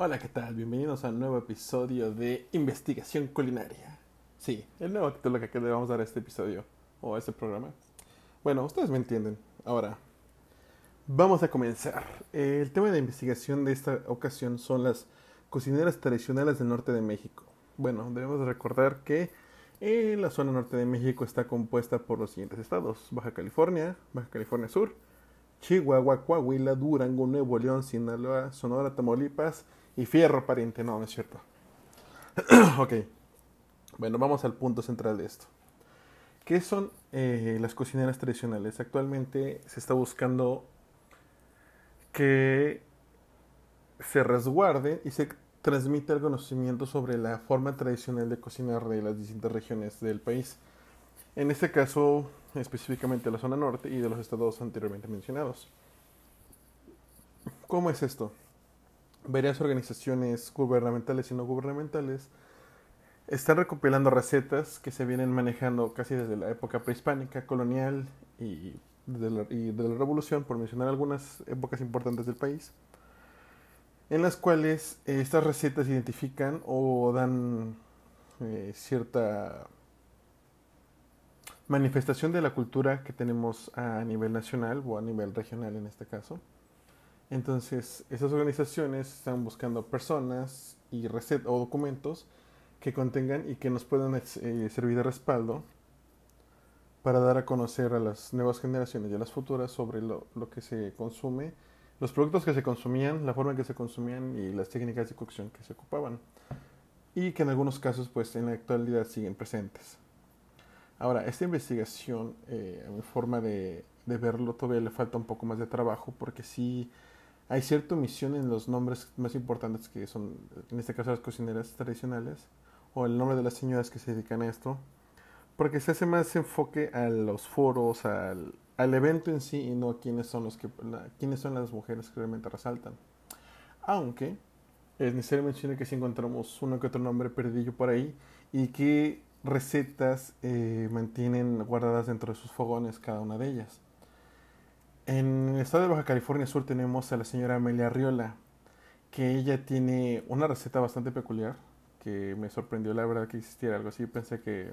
Hola, ¿qué tal? Bienvenidos a un nuevo episodio de Investigación Culinaria. Sí, el nuevo título que le vamos a dar a este episodio o a este programa. Bueno, ustedes me entienden. Ahora, vamos a comenzar. El tema de investigación de esta ocasión son las cocineras tradicionales del norte de México. Bueno, debemos recordar que en la zona norte de México está compuesta por los siguientes estados: Baja California, Baja California Sur, Chihuahua, Coahuila, Durango, Nuevo León, Sinaloa, Sonora, Tamaulipas y Fierro Pariente. No, no es cierto. ok. Bueno, vamos al punto central de esto. ¿Qué son eh, las cocineras tradicionales? Actualmente se está buscando que se resguarde y se transmite el conocimiento sobre la forma tradicional de cocinar de las distintas regiones del país. En este caso, específicamente la zona norte y de los estados anteriormente mencionados. ¿Cómo es esto? Varias organizaciones gubernamentales y no gubernamentales están recopilando recetas que se vienen manejando casi desde la época prehispánica, colonial y de la, revolución, por mencionar algunas épocas importantes del país, en las cuales eh, estas recetas identifican o dan eh, cierta manifestación de la cultura que tenemos a nivel nacional o a nivel regional en este caso. Entonces, esas organizaciones están buscando personas y recetas o documentos que contengan y que nos puedan eh, servir de respaldo para dar a conocer a las nuevas generaciones y a las futuras sobre lo, que se consume, los productos que se consumían, la forma en que se consumían y las técnicas de cocción que se ocupaban. Y que en algunos casos, pues en la actualidad siguen presentes. Ahora, esta investigación, eh, a mi forma de, verlo, todavía le falta un poco más de trabajo porque sí hay cierta omisión en los nombres más importantes que son, en este caso, las cocineras tradicionales o el nombre de las señoras que se dedican a esto, porque se hace más enfoque a los foros, al, al evento en sí y no a quiénes son, los que, la, quiénes son las mujeres que realmente resaltan. Aunque es necesario mencionar que si encontramos uno que otro nombre perdido por ahí y que recetas eh, mantienen guardadas dentro de sus fogones cada una de ellas. En el estado de Baja California Sur tenemos a la señora Amelia Riola, que ella tiene una receta bastante peculiar, que me sorprendió la verdad que existiera algo así. Pensé que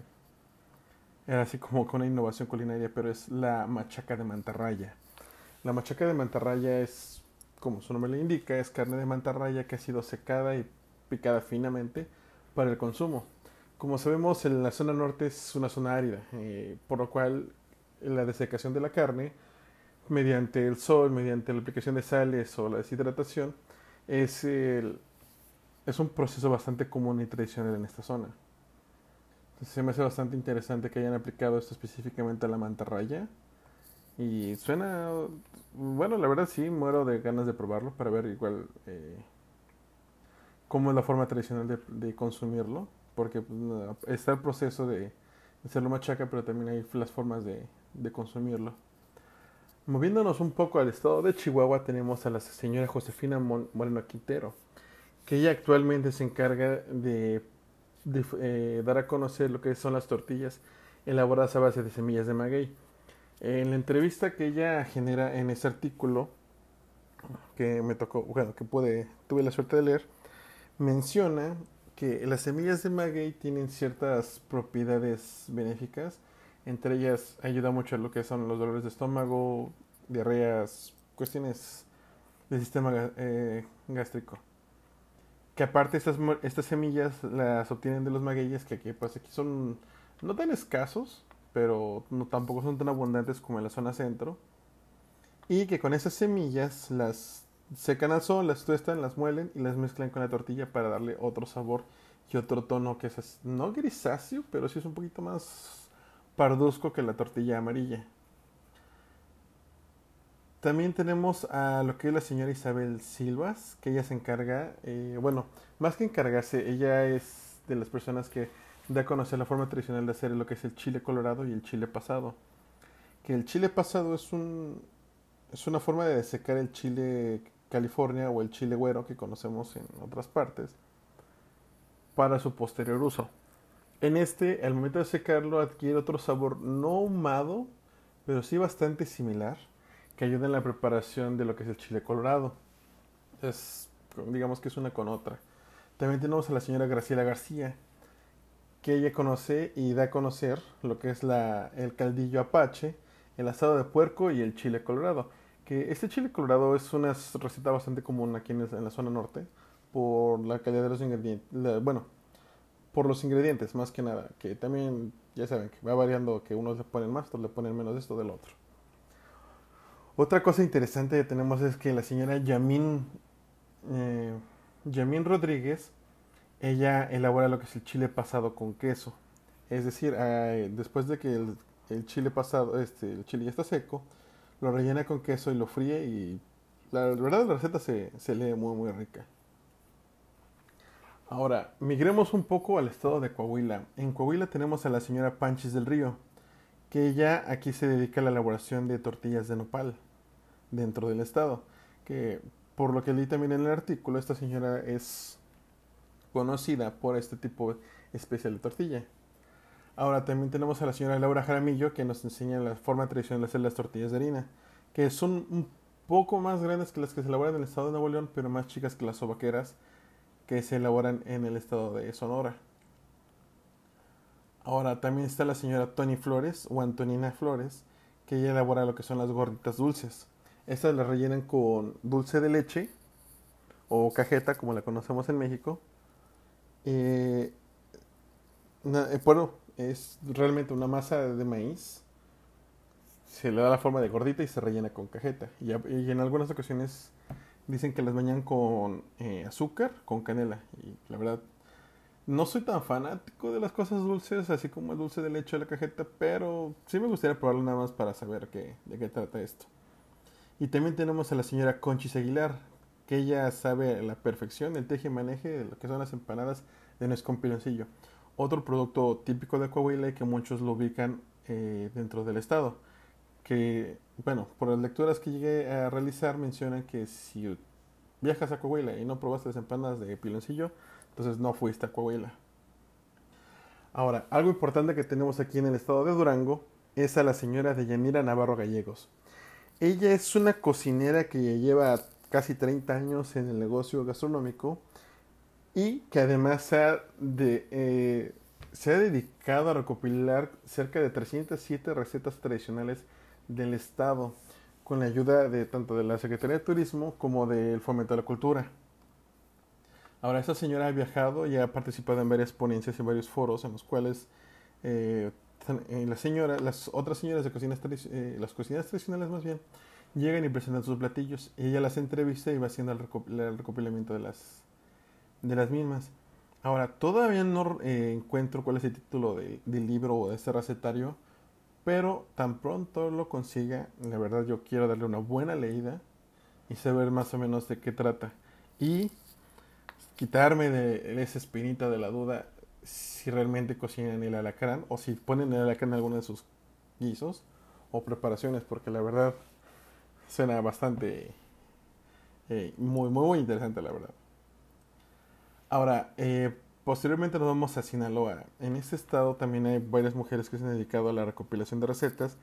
era así como con una innovación culinaria, pero es la machaca de mantarraya. La machaca de mantarraya es, como su nombre le indica, es carne de mantarraya que ha sido secada y picada finamente para el consumo. Como sabemos, en la zona norte es una zona árida, eh, por lo cual la desecación de la carne, mediante el sol, mediante la aplicación de sales o la deshidratación, es, el, es un proceso bastante común y tradicional en esta zona. Se me hace bastante interesante que hayan aplicado esto específicamente a la mantarraya. Y suena, bueno, la verdad sí, muero de ganas de probarlo para ver igual eh, cómo es la forma tradicional de, consumirlo porque pues, está el proceso de hacerlo machaca, pero también hay las formas de, consumirlo. Moviéndonos un poco al estado de Chihuahua, tenemos a la señora Josefina Moreno Quintero, que ella actualmente se encarga de, de eh, dar a conocer lo que son las tortillas elaboradas a base de semillas de maguey. En la entrevista que ella genera en ese artículo, que me tocó, bueno, que pude, tuve la suerte de leer, menciona que las semillas de maguey tienen ciertas propiedades benéficas. Entre ellas ayuda mucho a lo que son los dolores de estómago, diarreas, cuestiones del sistema eh, gástrico. Que aparte estas, estas semillas las obtienen de los magueyes que aquí, pues aquí son no tan escasos, pero no, tampoco son tan abundantes como en la zona centro. Y que con esas semillas las secan al sol, las tuestan, las muelen y las mezclan con la tortilla para darle otro sabor y otro tono que es no grisáceo, pero sí es un poquito más parduzco que la tortilla amarilla. También tenemos a lo que es la señora Isabel Silvas, que ella se encarga, eh, bueno, más que encargarse, ella es de las personas que da a conocer la forma tradicional de hacer lo que es el chile colorado y el chile pasado. Que el chile pasado es un es una forma de secar el chile California o el chile güero que conocemos en otras partes para su posterior uso. En este, al momento de secarlo, adquiere otro sabor no ahumado, pero sí bastante similar, que ayuda en la preparación de lo que es el chile colorado. Es digamos que es una con otra. También tenemos a la señora Graciela García, que ella conoce y da a conocer lo que es el caldillo apache, el asado de puerco y el chile colorado. Que este chile colorado es una receta bastante común aquí en, la zona norte por la calidad de los ingredientes. bueno, por los ingredientes más que nada, que también ya saben que va variando que unos le ponen más, otros le ponen menos de esto del otro. Otra cosa interesante que tenemos es que la señora Yamin, eh, Yamin Rodríguez, ella elabora lo que es el chile pasado con queso. Es decir, después de que el, chile pasado, este, el chile ya está seco, lo rellena con queso y lo fríe y la verdad la receta se, se lee muy muy rica. Ahora, migremos un poco al estado de Coahuila. En Coahuila tenemos a la señora Panchis del Río, que ella aquí se dedica a la elaboración de tortillas de nopal dentro del estado. Que por lo que leí también en el artículo, esta señora es conocida por este tipo especial de tortilla. Ahora también tenemos a la señora Laura Jaramillo que nos enseña la forma tradicional de hacer las tortillas de harina, que son un poco más grandes que las que se elaboran en el estado de Nuevo León, pero más chicas que las sobaqueras que se elaboran en el estado de Sonora. Ahora también está la señora Tony Flores o Antonina Flores, que ella elabora lo que son las gorditas dulces. Estas las rellenan con dulce de leche o cajeta, como la conocemos en México. Eh, eh, bueno, es realmente una masa de maíz. Se le da la forma de gordita y se rellena con cajeta. Y, y en algunas ocasiones Dicen que las bañan con eh, azúcar, con canela. Y la verdad, no soy tan fanático de las cosas dulces, así como el dulce de leche de la cajeta, pero sí me gustaría probarlo nada más para saber qué, de qué trata esto. Y también tenemos a la señora Conchis Aguilar, que ella sabe la perfección el teje y maneje de lo que son las empanadas de nuez con piloncillo. Otro producto típico de Coahuila y que muchos lo ubican eh, dentro del estado que, bueno, por las lecturas que llegué a realizar mencionan que si viajas a Coahuila y no probaste las empanadas de piloncillo, entonces no fuiste a Coahuila. Ahora, algo importante que tenemos aquí en el estado de Durango es a la señora Deyanira Navarro Gallegos. Ella es una cocinera que lleva casi 30 años en el negocio gastronómico y que además se ha, eh, se ha dedicado a recopilar cerca de 307 recetas tradicionales del Estado con la ayuda de tanto de la Secretaría de Turismo como del Fomento de la Cultura. Ahora, esta señora ha viajado y ha participado en varias ponencias y varios foros en los cuales eh, eh, la las otras señoras de cocinas, eh, las cocinas tradicionales más bien, llegan y presentan sus platillos. ella las entrevista y va haciendo el, recopilamiento de las, de las mismas. Ahora, todavía no encuentro cuál es el título del libro o de este recetario, pero tan pronto lo consiga, la verdad yo quiero darle una buena leída y saber más o menos de qué trata. Y quitarme de esa espinita de la duda si realmente cocinan el alacrán o si ponen el alacrán en alguno de sus guisos o preparaciones, porque la verdad suena bastante eh, muy, muy interesante, la verdad. Ahora, eh, Posteriormente nos vamos a Sinaloa. En este estado también hay varias mujeres que se han dedicado a la recopilación de recetas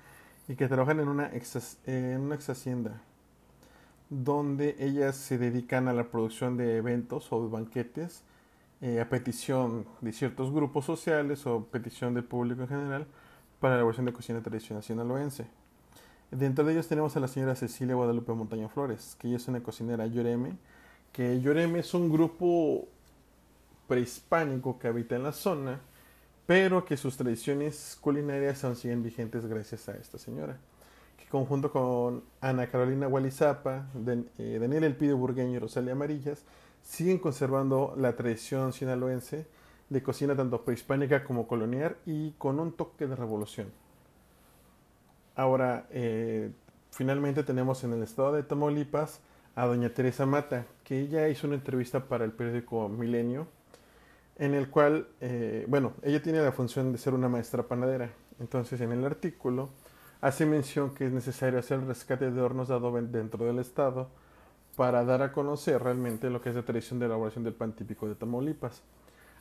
y que trabajan en una ex, en una ex hacienda donde ellas se dedican a la producción de eventos o banquetes eh, a petición de ciertos grupos sociales o petición del público en general para la elaboración de cocina tradicional sinaloense. Dentro de ellos tenemos a la señora Cecilia Guadalupe Montaña Flores, que ella es una cocinera Lloreme, que Lloreme es un grupo prehispánico que habita en la zona, pero que sus tradiciones culinarias aún siguen vigentes gracias a esta señora, que conjunto con Ana Carolina Gualizapa, eh, Daniel Elpidio Burgueño y Rosalia Amarillas, siguen conservando la tradición sinaloense de cocina tanto prehispánica como colonial y con un toque de revolución. Ahora, eh, finalmente tenemos en el estado de Tamaulipas a doña Teresa Mata, que ella hizo una entrevista para el periódico Milenio en el cual, eh, bueno, ella tiene la función de ser una maestra panadera. Entonces, en el artículo hace mención que es necesario hacer el rescate de hornos de adobe dentro del estado para dar a conocer realmente lo que es la tradición de elaboración del pan típico de Tamaulipas.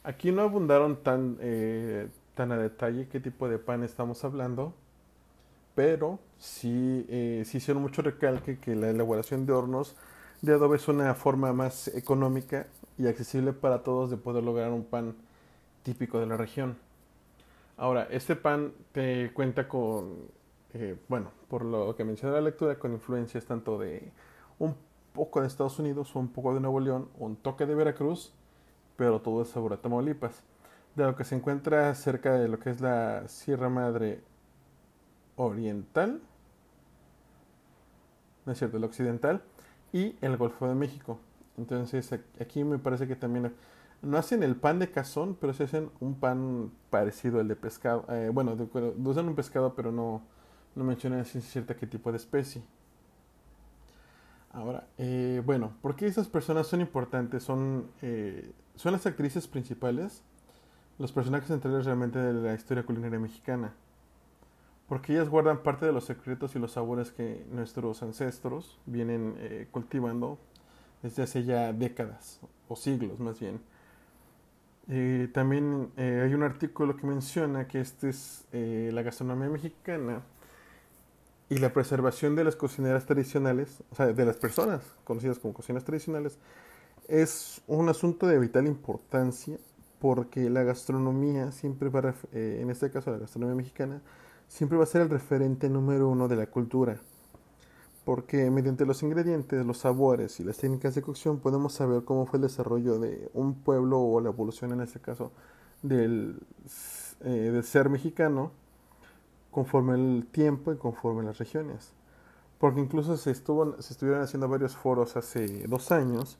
Aquí no abundaron tan, eh, tan a detalle qué tipo de pan estamos hablando, pero sí, eh, sí hicieron mucho recalque que la elaboración de hornos de adobe es una forma más económica y accesible para todos de poder lograr un pan típico de la región. Ahora, este pan te cuenta con, eh, bueno, por lo que mencioné la lectura, con influencias tanto de un poco de Estados Unidos, un poco de Nuevo León, un toque de Veracruz, pero todo es sabor a Tamaulipas. De lo que se encuentra cerca de lo que es la Sierra Madre Oriental, no es cierto, el Occidental, y el Golfo de México. Entonces aquí me parece que también no hacen el pan de cazón, pero se hacen un pan parecido al de pescado. Eh, bueno, usan un pescado, pero no, no mencionan si cierta qué tipo de especie. Ahora, eh, bueno, ¿por qué esas personas son importantes? Son, eh, son las actrices principales, los personajes centrales realmente de la historia culinaria mexicana. Porque ellas guardan parte de los secretos y los sabores que nuestros ancestros vienen eh, cultivando desde hace ya décadas, o siglos más bien. también hay un artículo que menciona que esta es la gastronomía mexicana y la preservación de las cocineras tradicionales, o sea, de las personas conocidas como cocineras tradicionales, es un asunto de vital importancia porque la gastronomía siempre va, a, eh, en este caso la gastronomía mexicana, siempre va a ser el referente número uno de la cultura. Porque mediante los ingredientes, los sabores y las técnicas de cocción podemos saber cómo fue el desarrollo de un pueblo o la evolución en este caso del, eh, ser mexicano conforme el tiempo y conforme las regiones. Porque incluso se, estuvo, se estuvieron haciendo varios foros hace dos años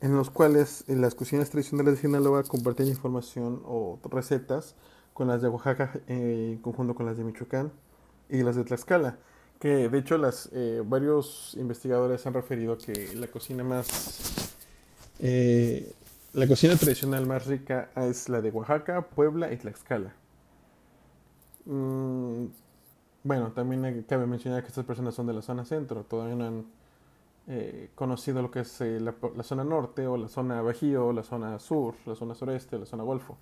en los cuales eh, las cocinas tradicionales de Sinaloa compartían información o recetas con las de Oaxaca eh, en conjunto con las de Michoacán y las de Tlaxcala. Que de hecho las, eh, varios investigadores han referido que la cocina más... la cocina tradicional más rica es la de Oaxaca, Puebla y Tlaxcala. Mm, bueno, también cabe mencionar que estas personas son de la zona centro, todavía no han eh, conocido lo que es eh, la, zona norte o la zona bajío, o la zona sur, la zona sureste, la zona golfo.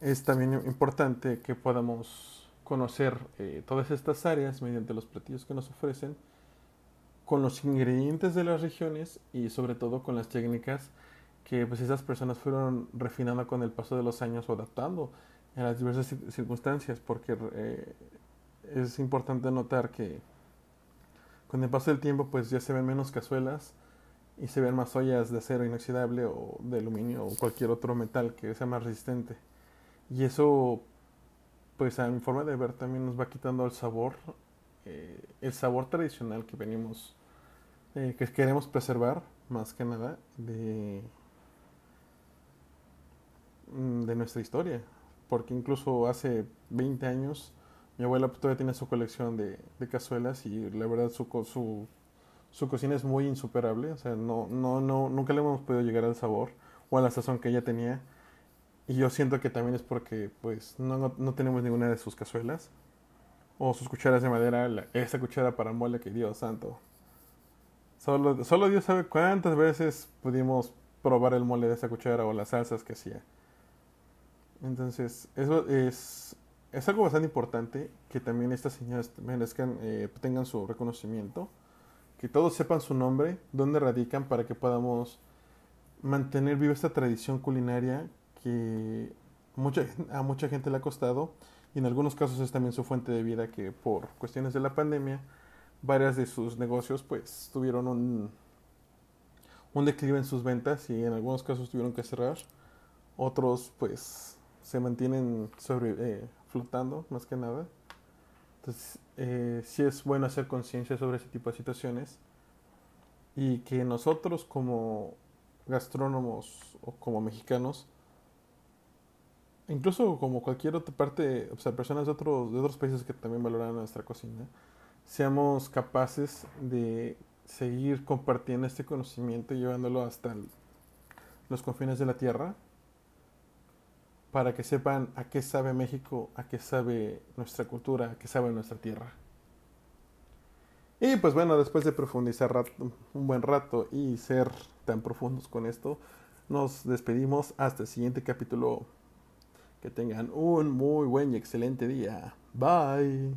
Es también importante que podamos conocer eh, todas estas áreas mediante los platillos que nos ofrecen, con los ingredientes de las regiones y sobre todo con las técnicas que pues esas personas fueron refinando con el paso de los años o adaptando en las diversas circunstancias, porque eh, es importante notar que con el paso del tiempo pues ya se ven menos cazuelas y se ven más ollas de acero inoxidable o de aluminio o cualquier otro metal que sea más resistente. Y eso pues a mi forma de ver también nos va quitando el sabor, eh, el sabor tradicional que venimos, eh, que queremos preservar más que nada de, mm, de nuestra historia porque incluso hace 20 años mi abuela todavía tiene su colección de, cazuelas y la verdad su, su, su, cocina es muy insuperable, o sea, no, no, no, nunca le hemos podido llegar al sabor o a la sazón que ella tenía. Y yo siento que también es porque pues no, no, tenemos ninguna de sus cazuelas o sus cucharas de madera, esa cuchara para mole que Dios santo. Solo, solo Dios sabe cuántas veces pudimos probar el mole de esa cuchara o las salsas que hacía. Entonces, eso es, es algo bastante importante que también estas señoras merezcan, eh, tengan su reconocimiento, que todos sepan su nombre, dónde radican para que podamos mantener viva esta tradición culinaria que mucha, a mucha gente le ha costado y en algunos casos es también su fuente de vida que por cuestiones de la pandemia varias de sus negocios pues tuvieron un, un declive en sus ventas y en algunos casos tuvieron que cerrar otros pues se mantienen sobre, eh, flotando más que nada. Entonces, eh, sí es bueno hacer conciencia sobre ese tipo de situaciones y que nosotros como gastrónomos o como mexicanos, incluso como cualquier otra parte, o sea, personas de otros, de otros países que también valoran nuestra cocina, seamos capaces de seguir compartiendo este conocimiento y llevándolo hasta los confines de la tierra para que sepan a qué sabe México, a qué sabe nuestra cultura, a qué sabe nuestra tierra. Y pues bueno, después de profundizar un buen rato y ser tan profundos con esto, nos despedimos hasta el siguiente capítulo. Que tengan un muy buen y excelente día. Bye.